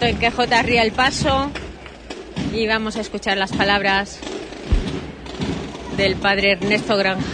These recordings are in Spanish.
en que J el paso y vamos a escuchar las palabras del padre Ernesto Granja.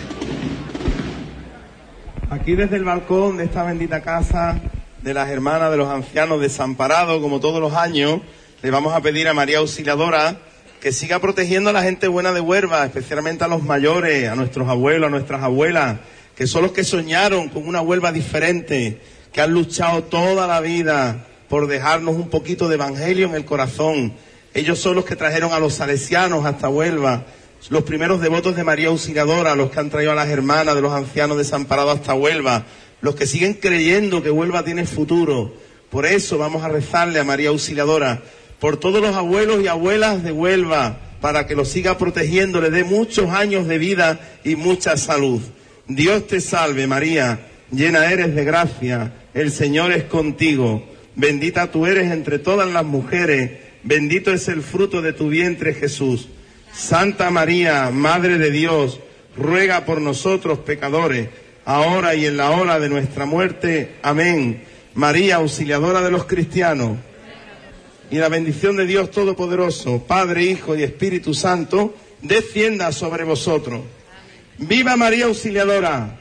Aquí desde el balcón de esta bendita casa de las hermanas de los ancianos desamparados, como todos los años, le vamos a pedir a María Auxiliadora que siga protegiendo a la gente buena de Huerva, especialmente a los mayores, a nuestros abuelos, a nuestras abuelas, que son los que soñaron con una Huelva diferente, que han luchado toda la vida por dejarnos un poquito de evangelio en el corazón. Ellos son los que trajeron a los salesianos hasta Huelva, los primeros devotos de María Auxiliadora, los que han traído a las hermanas de los ancianos desamparados hasta Huelva, los que siguen creyendo que Huelva tiene futuro. Por eso vamos a rezarle a María Auxiliadora, por todos los abuelos y abuelas de Huelva, para que los siga protegiendo, le dé muchos años de vida y mucha salud. Dios te salve María, llena eres de gracia, el Señor es contigo, bendita tú eres entre todas las mujeres, bendito es el fruto de tu vientre Jesús. Santa María, Madre de Dios, ruega por nosotros pecadores, ahora y en la hora de nuestra muerte. Amén. María, auxiliadora de los cristianos, y la bendición de Dios Todopoderoso, Padre, Hijo y Espíritu Santo, descienda sobre vosotros. Viva María Auxiliadora.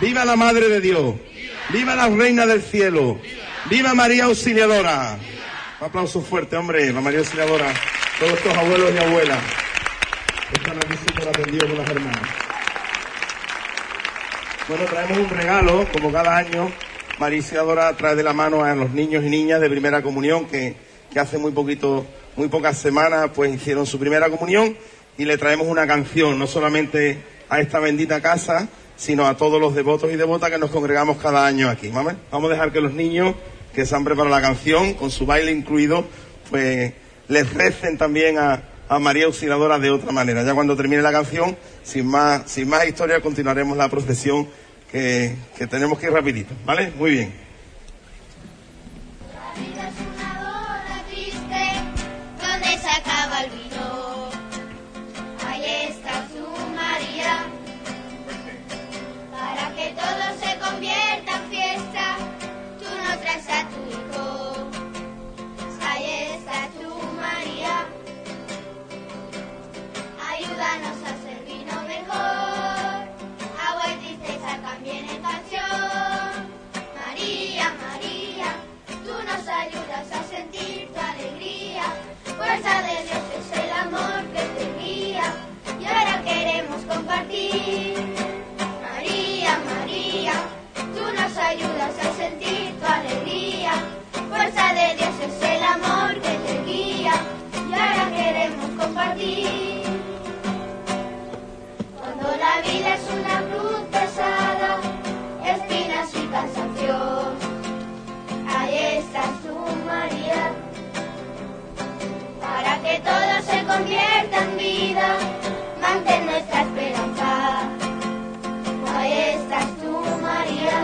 Viva, la Madre de Dios. Viva, la Reina del Cielo. Viva, María Auxiliadora. Un aplauso fuerte, hombre, la María Auxiliadora. Todos estos abuelos y abuelas están aquí súper atendidos con las hermanas. Bueno, traemos un regalo, como cada año. María Auxiliadora trae de la mano a los niños y niñas de primera comunión que, que hace muy poquito, muy pocas semanas, pues hicieron su primera comunión y le traemos una canción, no solamente a esta bendita casa, sino a todos los devotos y devotas que nos congregamos cada año aquí. Vamos a dejar que los niños que se han preparado la canción, con su baile incluido, pues les recen también a, María Auxiliadora de otra manera. Ya cuando termine la canción, sin más, sin más historia, continuaremos la procesión que, que tenemos que ir rapidito. ¿Vale? Muy bien. Convierta en vida, mantén nuestra esperanza. Ahí estás tú, María,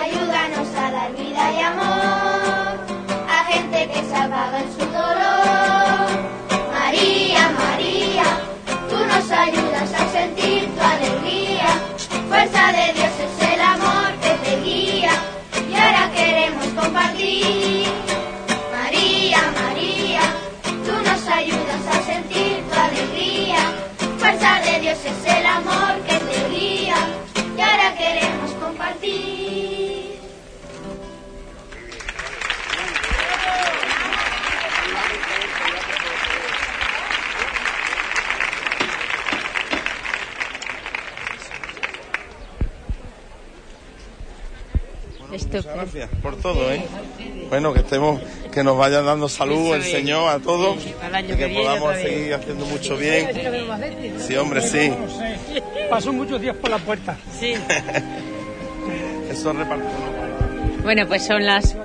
ayúdanos a dar vida y amor a gente que se apaga en su dolor. María, María, tú nos ayudas a sentir tu alegría. Fuerza de Dios Muchas gracias por todo, ¿eh? Bueno, que estemos, que nos vaya dando salud el Señor a todos, y que que viene podamos seguir haciendo mucho bien. Sí, hombre, sí. Pasó muchos días por la puerta. Sí. Eso. Bueno, pues son las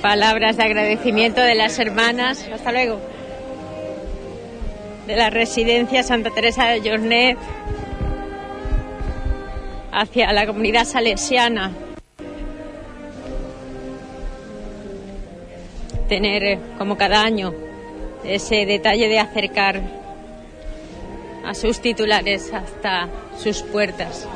palabras de agradecimiento de las hermanas. Hasta luego. De la residencia Santa Teresa de Jornet hacia la comunidad salesiana. Tener, eh, como cada año, ese detalle de acercar a sus titulares hasta sus puertas.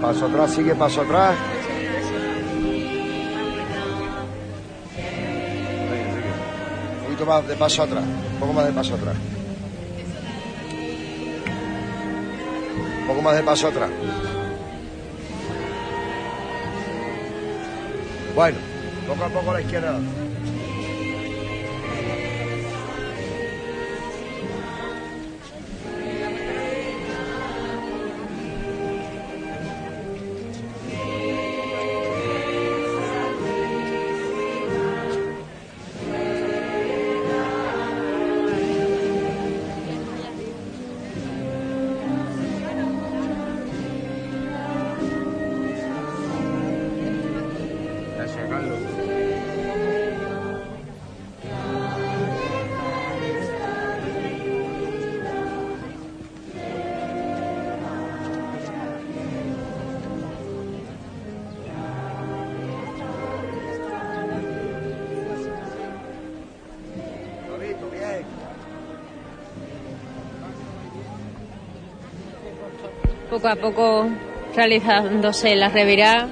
Paso atrás, sigue paso atrás. Un poquito más de paso atrás, un poco más de paso atrás. Un poco más de paso atrás. Bueno, poco a poco la izquierda. Poco a poco realizándose la revirá.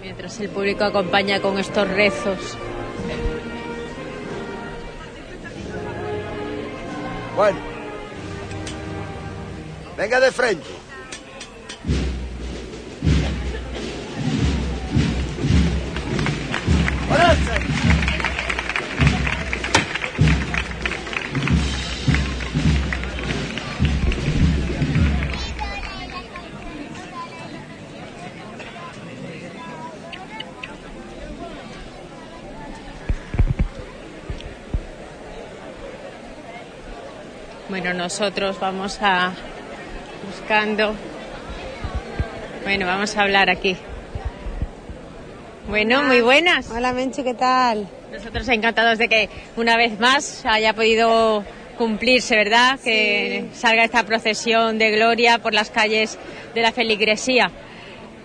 Mientras el público acompaña con estos rezos. Bueno. Venga de frente. Bueno, nosotros vamos a buscando. Bueno, vamos a hablar aquí. Bueno, muy buenas. Hola Menchu, ¿qué tal? Nosotros encantados de que una vez más haya podido cumplirse, ¿verdad? Que salga esta procesión de gloria por las calles de la feligresía.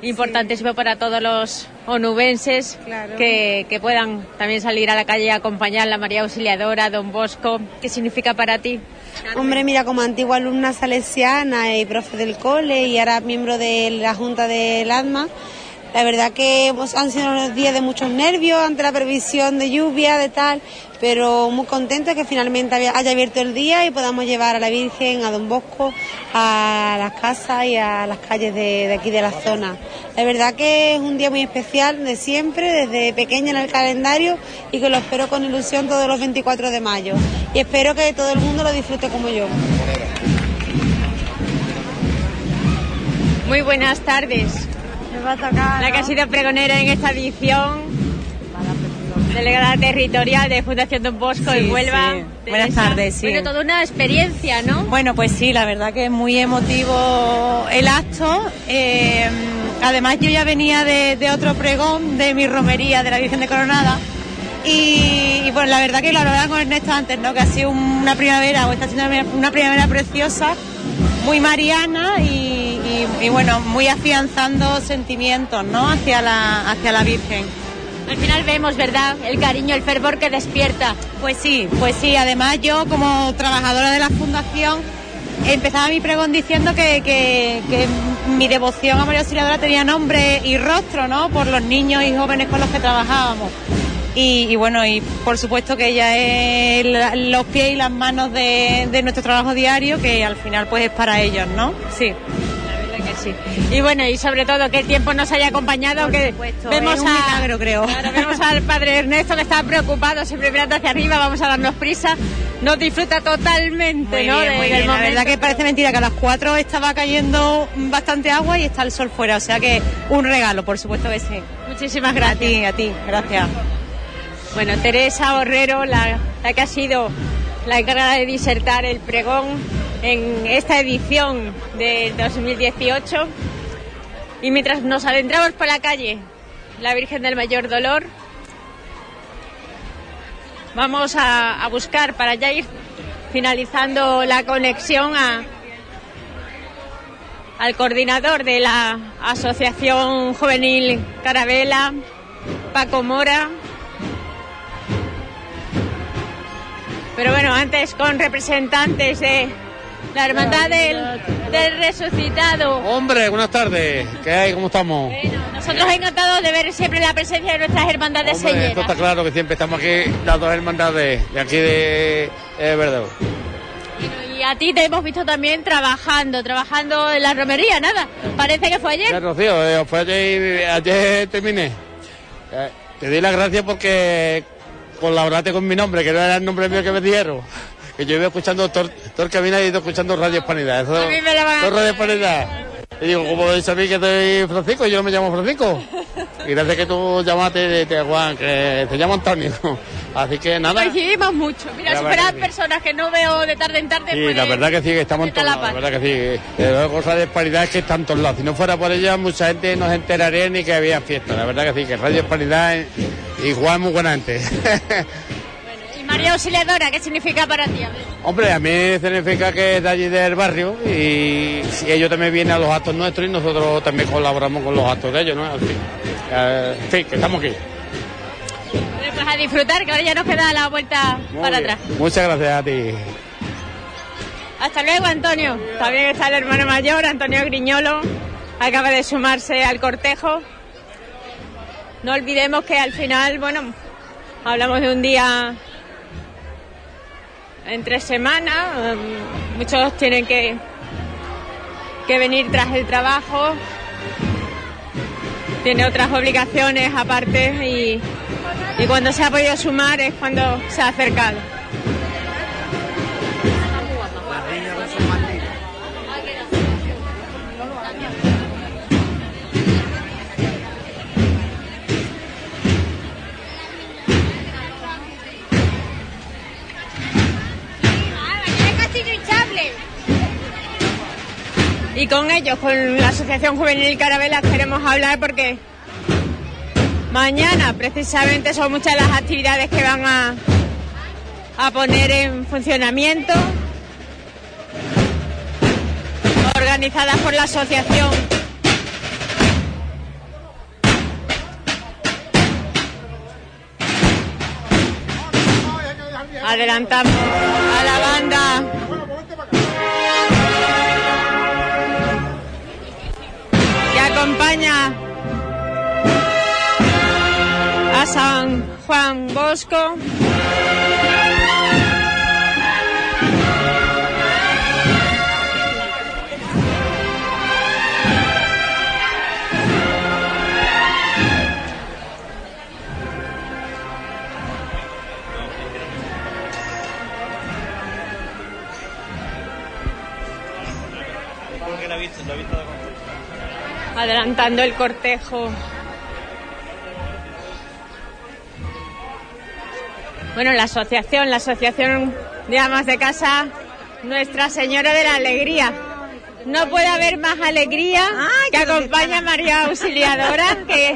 Importantísimo para todos los onubenses Claro. que, que puedan también salir a la calle y acompañar a la María Auxiliadora, Don Bosco. ¿Qué significa para ti? Hombre, mira, como antigua alumna salesiana y profe del cole y ahora miembro de la Junta del ADMA, la verdad que hemos- han sido unos días de muchos nervios ante la previsión de lluvia, de tal, pero muy contenta que finalmente haya abierto el día y podamos llevar a la Virgen, a Don Bosco, a las casas y a las calles de, de aquí de la zona. La verdad que es un día muy especial de siempre, desde pequeña en el calendario y que lo espero con ilusión todos los 24 de mayo. Y espero que todo el mundo lo disfrute como yo. Muy buenas tardes. Me va a tocar. La que ha sido pregonera en esta edición. Delegada territorial de Fundación Don Bosco Sí, en Huelva. sí. Buenas esa- tardes, sí. Bueno, toda una experiencia, ¿no? Bueno, pues sí, la verdad que es muy emotivo el acto. Eh, además, yo ya venía de, de otro pregón de mi romería de la Virgen de Coronada. Y, y, bueno, la verdad que lo hablaba con Ernesto antes, ¿no? Que ha sido una primavera, o está siendo una- una primavera preciosa, muy mariana y, y- y, bueno, muy afianzando sentimientos, ¿no? Hacia la, hacia la Virgen. Al final vemos, ¿verdad? El cariño, el fervor que despierta. Pues sí, pues sí. Además yo como trabajadora de la fundación empezaba mi pregón diciendo que, que- que mi devoción a María Auxiliadora tenía nombre y rostro, ¿no? Por los niños y jóvenes con los que trabajábamos. Y, y bueno, y por supuesto que ella es la- los pies y las manos de, de nuestro trabajo diario, que al final pues es para ellos, ¿no? Sí. La verdad que sí. Y bueno, y sobre todo que el tiempo nos haya acompañado, Por que supuesto, vemos a milagro, creo. Claro, vemos al padre Ernesto que está preocupado, siempre mirando hacia arriba, vamos a darnos prisa. Nos disfruta totalmente, Muy ¿no? bien, muy. La verdad que parece mentira que a las 4 estaba cayendo bastante agua y está el sol fuera, o sea que un regalo, por supuesto que sí. Muchísimas A gracias. ti, a ti, gracias. Bueno, Teresa Horrero, la, que ha sido la encargada de disertar el pregón en esta edición del 2018. Y mientras nos adentramos por la calle, la Virgen del Mayor Dolor, vamos a, buscar para ya ir finalizando la conexión al coordinador de la Asociación Juvenil Carabela, Paco Mora. Pero bueno, antes con representantes de la Hermandad del, del Resucitado. Hombre, buenas tardes. ¿Qué hay? ¿Cómo estamos? Bueno, nosotros encantados de ver siempre la presencia de nuestras hermandades Hombre, esto está claro que siempre estamos aquí, las dos hermandades de aquí de eh. Y a ti te hemos visto también trabajando, trabajando en la romería, nada. Parece que fue Ya, ayer. Rocío, eh, fue ayer, ayer terminé. Eh, te doy las gracias porque colaboraste con mi nombre, que no era el nombre mío que me dieron. Que yo iba escuchando todo, todo el camino he ido escuchando Radio Hispanidad. Eso, A mí me la van a todo Radio Hispanidad. Y digo, como sabéis que soy Francisco, yo me llamo Francisco. Y gracias que tú llamaste de, de Juan, que te llamo Antonio. Así que nada. Coincidimos mucho. Mira, sí. personas que no veo de tarde en tarde, Sí, pues, la verdad que sí, que estamos en de todos lados, la verdad que sí. Eh, La cosa de disparidad es que está en todos lados. Si no fuera por ella, mucha gente no se enteraría ni que había fiesta. La verdad que sí, que Radio Disparidad y Juan es muy buena gente. María Auxiliadora, ¿qué significa para ti? Hombre, a mí significa que es de allí del barrio y ellos también vienen a los actos nuestros y nosotros también colaboramos con los actos de ellos, ¿no? En fin, Eh, en fin, que estamos aquí. Pues a disfrutar, que ahora ya nos queda la vuelta Muy para bien. atrás. Muchas gracias a ti. Hasta luego, Antonio. También está el hermano mayor, Antonio Griñolo. Acaba de sumarse al cortejo. No olvidemos que al final, bueno, hablamos de un día entre semana. em, Muchos tienen que, que venir tras el trabajo. Tiene otras obligaciones aparte y, y cuando se ha podido sumar es cuando se ha acercado. Y con ellos, con la Asociación Juvenil Carabela, queremos hablar porque mañana precisamente son muchas las actividades que van a, a poner en funcionamiento, organizadas por la asociación. Adelantamos a San Juan Bosco. Adelantando el cortejo. Bueno, la asociación, la asociación de amas de casa, Nuestra Señora de la Alegría. No puede haber más alegría que acompaña a María Auxiliadora que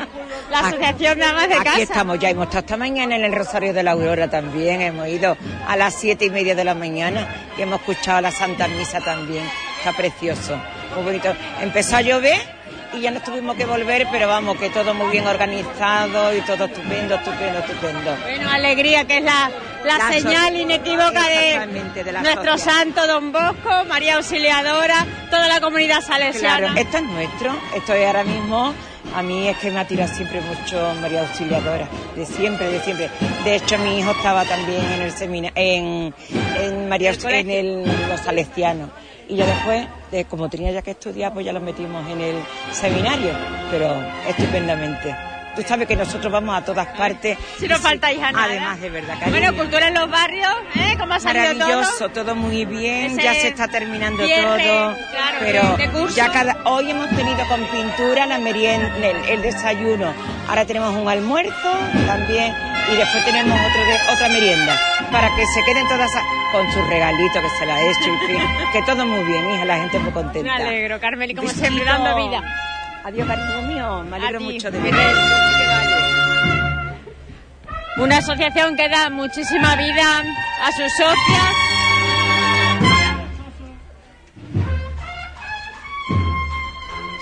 la asociación de amas de casa. Aquí estamos ya, hemos estado esta mañana en el Rosario de la Aurora también, hemos ido a las siete y media de la mañana y hemos escuchado la Santa Misa también, está precioso, muy bonito. Empezó a llover y ya nos tuvimos que volver, pero vamos, que todo muy bien organizado y todo estupendo, estupendo, estupendo. Bueno, alegría, que es la, la, La señal inequívoca de, de la nuestro santo Don Bosco, María Auxiliadora, toda la comunidad salesiana. Claro, esto es nuestro, esto es ahora mismo, a mí es que me ha tirado siempre mucho María Auxiliadora, de siempre, de siempre. De hecho, mi hijo estaba también en el semina, en, en María en el, los salesianos. Y yo después, de, como tenía ya que estudiar, pues ya los metimos en el seminario, pero estupendamente. Tú sabes que nosotros vamos a todas partes. Si no Y faltáis a nada. Además, de verdad, cariño. Bueno, cultura en los barrios, ¿eh? ¿Cómo ha salido Maravilloso, todo? todo muy bien, Ese ya se está terminando todo, claro, pero curso. ya cada hoy hemos tenido con pintura la merienda, el, el desayuno, ahora tenemos un almuerzo también y después tenemos otro de- otra merienda para que se queden todas con sus regalitos que se la he hecho, en fin, que todo muy bien, hija, la gente muy Me contenta. alegro, Carmen, y como siempre dando vida. Adiós, cariño mío. Me alegro mucho de verte. te- Una asociación que da muchísima vida a sus socias.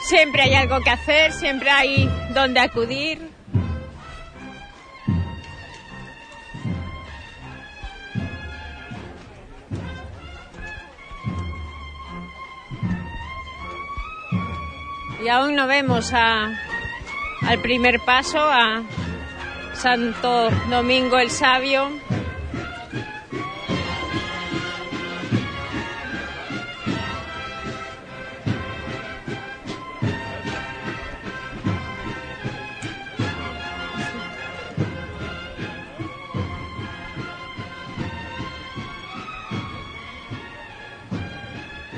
Siempre hay algo que hacer, siempre hay donde acudir. Y aún no vemos a, al primer paso, a Santo Domingo el Sabio.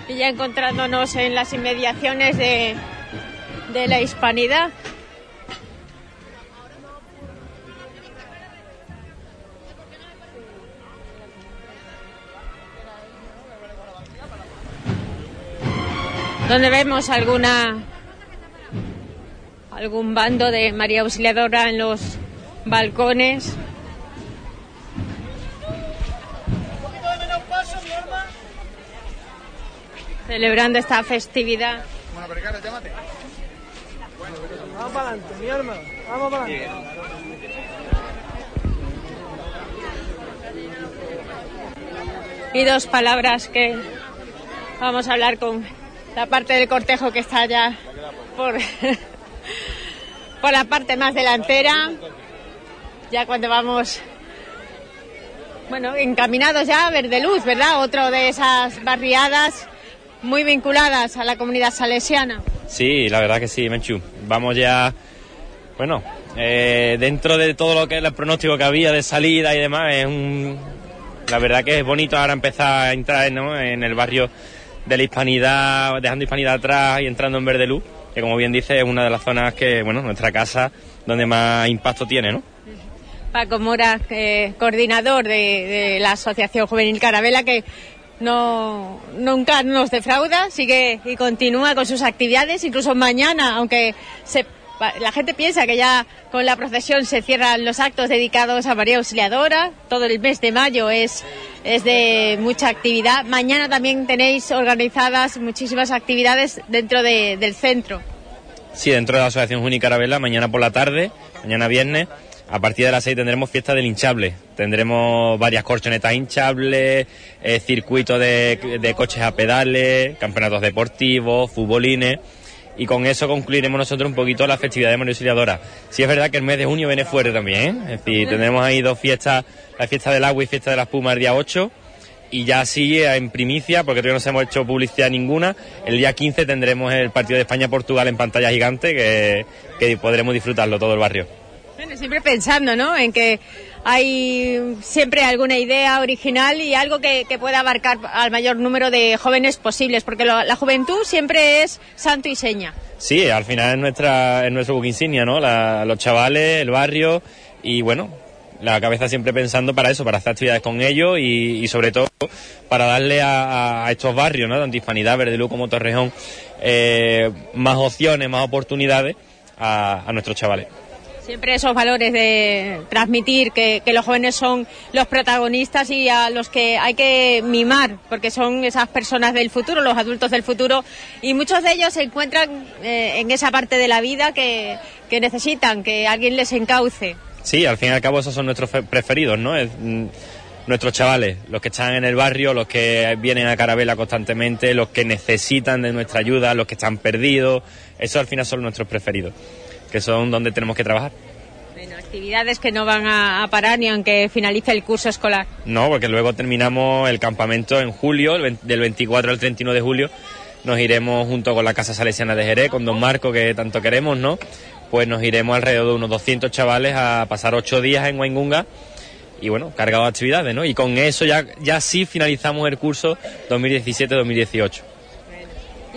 Y ya encontrándonos en las inmediaciones de, de la hispanidad. donde vemos alguna algún bando de María Auxiliadora en los balcones. Celebrando esta festividad. Vamos para adelante, mi arma. Vamos para adelante. Y dos palabras que vamos a hablar con la parte del cortejo que está ya por, por la parte más delantera. Ya cuando vamos, bueno, encaminados ya a ver de luz, ¿verdad? Otro de esas barriadas muy vinculadas a la comunidad salesiana. Sí, la verdad que sí, Menchu. Vamos ya, bueno, eh, dentro de todo lo que es el pronóstico que había de salida y demás, es un, la verdad que es bonito ahora empezar a entrar ¿no? en el barrio de la hispanidad, dejando hispanidad atrás y entrando en Verde Luz, que como bien dice es una de las zonas que, bueno, nuestra casa donde más impacto tiene, ¿no? Paco Mora, eh, coordinador de la Asociación Juvenil Carabela, que no nunca nos defrauda, sigue y continúa con sus actividades, incluso mañana, aunque se, la gente piensa que ya con la procesión se cierran los actos dedicados a María Auxiliadora, todo el mes de mayo es, es de mucha actividad. Mañana también tenéis organizadas muchísimas actividades dentro de- del centro. Sí, dentro de la Asociación Juvenil Carabela, mañana por la tarde, mañana viernes, a partir de las 6 tendremos fiesta del hinchable. Tendremos varias corchonetas hinchables, eh, circuitos de, de coches a pedales, campeonatos deportivos, futbolines. Y con eso concluiremos nosotros un poquito la festividad de María Auxiliadora. Sí es verdad que el mes de junio viene fuerte también, ¿eh? Es decir, tendremos ahí dos fiestas, la fiesta del agua y fiesta de la espuma el día 8. Y ya sí, eh, en primicia, porque todavía no se hemos hecho publicidad ninguna, el día 15 tendremos el partido de España-Portugal en pantalla gigante, que, que podremos disfrutarlo todo el barrio. Bueno, siempre pensando, ¿no? En que hay siempre alguna idea original y algo que, pueda abarcar al mayor número de jóvenes posibles, porque la juventud siempre es santo y seña. Sí, al final es, nuestra, es nuestro insignia, ¿no? La- los chavales, el barrio y bueno, la cabeza siempre pensando para eso, para hacer actividades con ellos y, y sobre todo para darle a, estos barrios, ¿no? Tanto Hispanidad, Verde Luz como Torrejón, eh, más opciones, más oportunidades a, a nuestros chavales. Siempre esos valores de transmitir que, los jóvenes son los protagonistas y a los que hay que mimar, porque son esas personas del futuro, los adultos del futuro, y muchos de ellos se encuentran eh, en esa parte de la vida que, que necesitan que alguien les encauce. Sí, al fin y al cabo esos son nuestros fe- preferidos, ¿no? Mm, nuestros chavales, los que están en el barrio, los que vienen a Carabela constantemente, los que necesitan de nuestra ayuda, los que están perdidos, esos al final son nuestros preferidos, que son donde tenemos que trabajar. Bueno, actividades que no van a, a parar ni aunque finalice el curso escolar. No, porque luego terminamos el campamento en julio, el vein- del 24 al 31 de julio. Nos iremos junto con la Casa Salesiana de Jerez, con Don Marco, que tanto queremos, ¿no? Pues nos iremos alrededor de unos 200 chavales a pasar ocho días en Waingunga y bueno, cargado de actividades, ¿no? Y con eso ya, ya sí finalizamos el curso 2017-2018.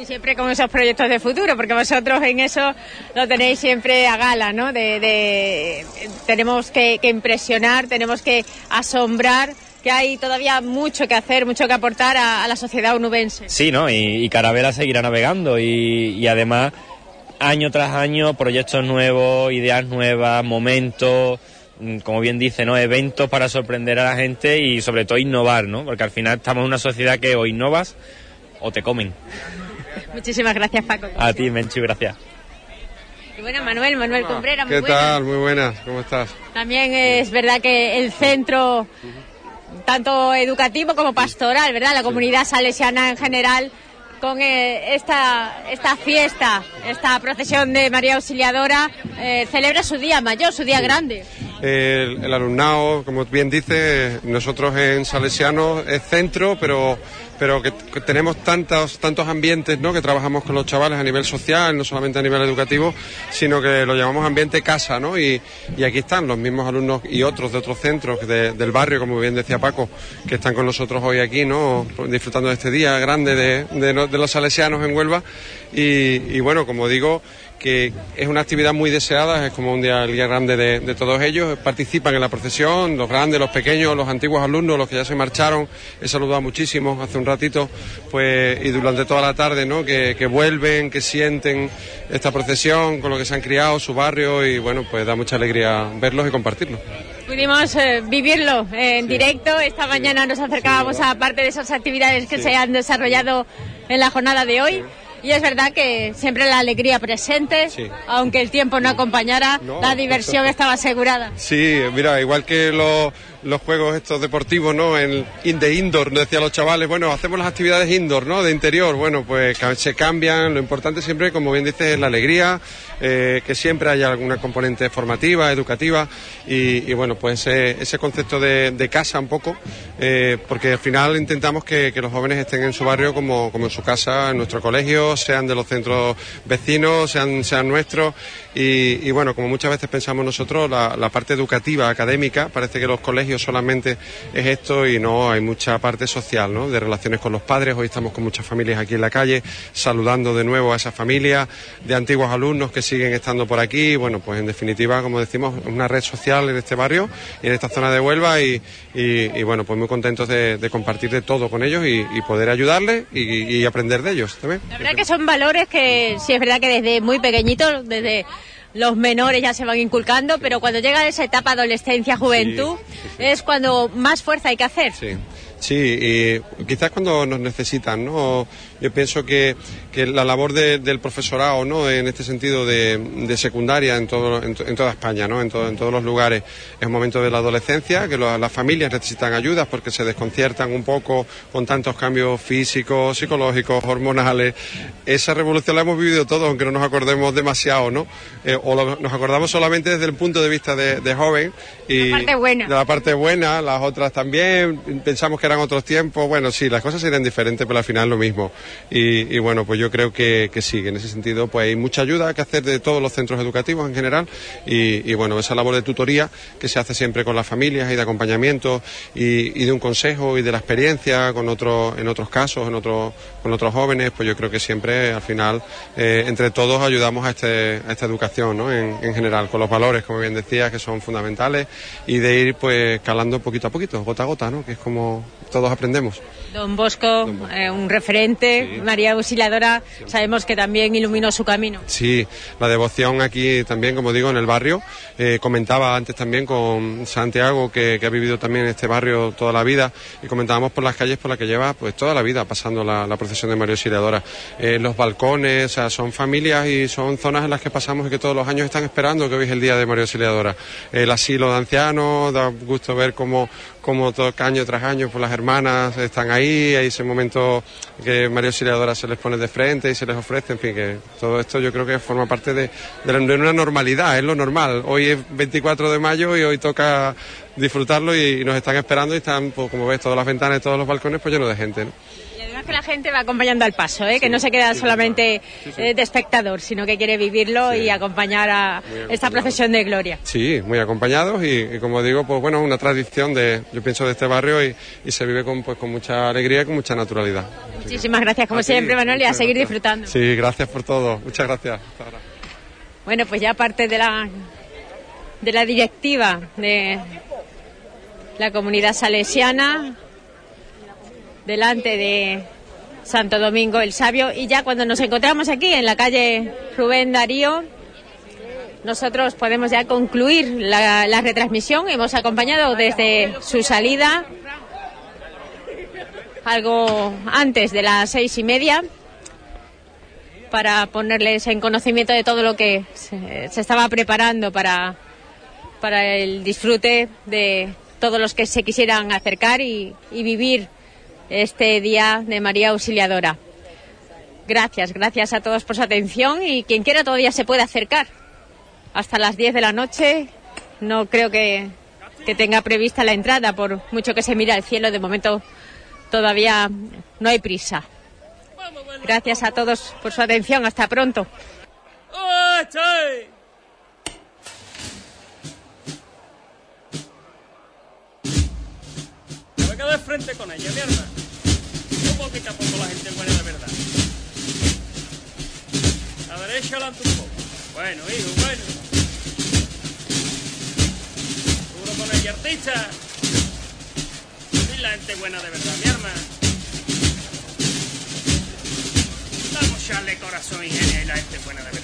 Y siempre con esos proyectos de futuro, porque vosotros en eso lo tenéis siempre a gala, ¿no? De, de- tenemos que, impresionar, tenemos que asombrar, que hay todavía mucho que hacer, mucho que aportar a, la sociedad onubense. Sí, ¿no? Y, y Carabela seguirá navegando y, y además año tras año proyectos nuevos, ideas nuevas, momentos, mm, como bien dice, ¿no? Eventos para sorprender a la gente y sobre todo innovar, ¿no? Porque al final estamos en una sociedad que o innovas o te comen. Muchísimas gracias, Paco. A ti, Menchu, gracias. Y bueno, Manuel, Manuel Cumbrera, muy ¿Qué buenas. tal? Muy buenas, ¿cómo estás? También es verdad que el centro, tanto educativo como pastoral, ¿verdad? La comunidad salesiana en general, con eh, esta, esta fiesta, esta procesión de María Auxiliadora, eh, celebra su día mayor, su día grande. El, el alumnado, como bien dice, nosotros en Salesiano es centro, pero, pero que, tenemos tantos, tantos ambientes ¿no? que trabajamos con los chavales a nivel social, no solamente a nivel educativo, sino que lo llamamos ambiente casa, ¿no? Y, aquí están los mismos alumnos y otros de otros centros de- del barrio, como bien decía Paco, que están con nosotros hoy aquí, ¿no? Disfrutando de este día grande de, los salesianos en Huelva. Y bueno, como digo, que es una actividad muy deseada, es como un día, el día grande de, de todos ellos, participan en la procesión, los grandes, los pequeños, los antiguos alumnos, los que ya se marcharon, he saludado muchísimos hace un ratito, pues, y durante toda la tarde, ¿no? Que, que vuelven, que sienten esta procesión con lo que se han criado, su barrio, y bueno, pues da mucha alegría verlos y compartirlo. Pudimos eh, vivirlo en directo. Esta mañana nos acercábamos a parte de esas actividades que Sí. se han desarrollado en la jornada de hoy. Y es verdad que siempre la alegría presente, Sí. aunque el tiempo no acompañara, No. la diversión estaba asegurada. Sí, mira, igual que los, los juegos estos deportivos, ¿no? En in the indoor, nos decían los chavales, bueno, hacemos las actividades indoor, ¿no? De interior, bueno, pues se cambian, lo importante siempre, como bien dices, es la alegría, eh, que siempre haya alguna componente formativa, educativa, y, bueno, pues ese, concepto de, de casa un poco, eh, porque al final intentamos que, los jóvenes estén en su barrio como, como en su casa, en nuestro colegio, sean de los centros vecinos, sean, sean nuestros, y, y bueno, como muchas veces pensamos nosotros, la, la parte educativa, académica, parece que los colegios solamente es esto y no, hay mucha parte social, ¿no? De relaciones con los padres, hoy estamos con muchas familias aquí en la calle, saludando de nuevo a esas familias, de antiguos alumnos que siguen estando por aquí, bueno, pues en definitiva, como decimos, una red social en este barrio y en esta zona de Huelva y, y- bueno, pues muy contentos de, compartir de todo con ellos y, poder ayudarles y, y aprender de ellos también. La verdad que son valores que sí es verdad que desde muy pequeñitos, desde los menores ya se van inculcando, pero cuando llega esa etapa adolescencia, juventud, es cuando más fuerza hay que hacer. Sí. Y quizás cuando nos necesitan, ¿no? Yo pienso que, que la labor de- del profesorado, ¿no? En este sentido de, de secundaria en, todo, en, en toda España, ¿no? En, todo- en todos los lugares. Es un momento de la adolescencia, que lo- las familias necesitan ayudas porque se desconciertan un poco con tantos cambios físicos, psicológicos, hormonales. Esa revolución la hemos vivido todos, aunque no nos acordemos demasiado, ¿no? Eh, o lo- nos acordamos solamente desde el punto de vista de, de joven. Y La parte buena. de la parte buena, las otras también, pensamos que eran otros tiempos, bueno, sí, las cosas serían diferentes, pero al final lo mismo. Y, bueno, pues yo creo que, que sí, en ese sentido pues hay mucha ayuda que hacer de todos los centros educativos en general y, bueno, esa labor de tutoría que se hace siempre con las familias y de acompañamiento y, de un consejo y de la experiencia con otros, en otros casos, en otros, con otros jóvenes, pues yo creo que siempre al final eh, entre todos ayudamos a, este, a esta educación, ¿no? En, en general, con los valores, como bien decía, que son fundamentales y de ir pues calando poquito a poquito, gota a gota, ¿no? Que es como todos aprendemos. Don Bosco, eh, un referente, María Auxiliadora, sabemos que también iluminó su camino. Sí, la devoción aquí también, como digo, en el barrio. Eh, comentaba antes también con Santiago, que, que ha vivido también en este barrio toda la vida, y comentábamos por las calles por las que lleva pues toda la vida pasando la, la procesión de María Auxiliadora. Eh, los balcones, o sea, son familias y son zonas en las que pasamos y que todos los años están esperando que hoy es el día de María Auxiliadora. El asilo de ancianos, da gusto ver cómo, cómo todo, año tras año pues las hermanas están ahí, hay ese momento que María Auxiliadora se les pone de frente y se les ofrece, en fin, que todo esto yo creo que forma parte de, de la- una normalidad, es lo normal. Hoy es 24 de mayo y hoy toca disfrutarlo y, nos están esperando y están, pues, como ves, todas las ventanas y todos los balcones pues llenos de gente. Además que la gente va acompañando al paso, ¿eh? que no se queda solamente eh, de espectador, sino que quiere vivirlo y acompañar a esta procesión de gloria. Sí, muy acompañados y, y como digo, pues bueno, una tradición de, yo pienso, de este barrio y, y se vive con, pues, con mucha alegría y con mucha naturalidad. Muchísimas gracias, como A siempre, Manuel, y a seguir gracias. disfrutando. Sí, gracias por todo. Muchas gracias. Bueno, pues ya aparte de la, de la directiva de la comunidad salesiana, delante de Santo Domingo el Sabio. Y ya cuando nos encontramos aquí en la calle Rubén Darío, nosotros podemos ya concluir la, retransmisión. Hemos acompañado desde su salida algo antes de las seis y media para ponerles en conocimiento de todo lo que se, estaba preparando para, para el disfrute de todos los que se quisieran acercar y vivir este día de María Auxiliadora. Gracias, gracias a todos por su atención y quien quiera todavía se puede acercar hasta las 10 de la noche. No creo que, que tenga prevista la entrada, por mucho que se mira al cielo, de momento todavía no hay prisa. Gracias a todos por su atención. Hasta pronto. De frente con ella, mierda. Un poquito a poco la gente buena de verdad. A la derecha un poco. Bueno, hijo, bueno. Seguro con ella, artista. Y la gente buena de verdad, mi arma. Vamos a echarle corazón y genio y la gente buena de verdad.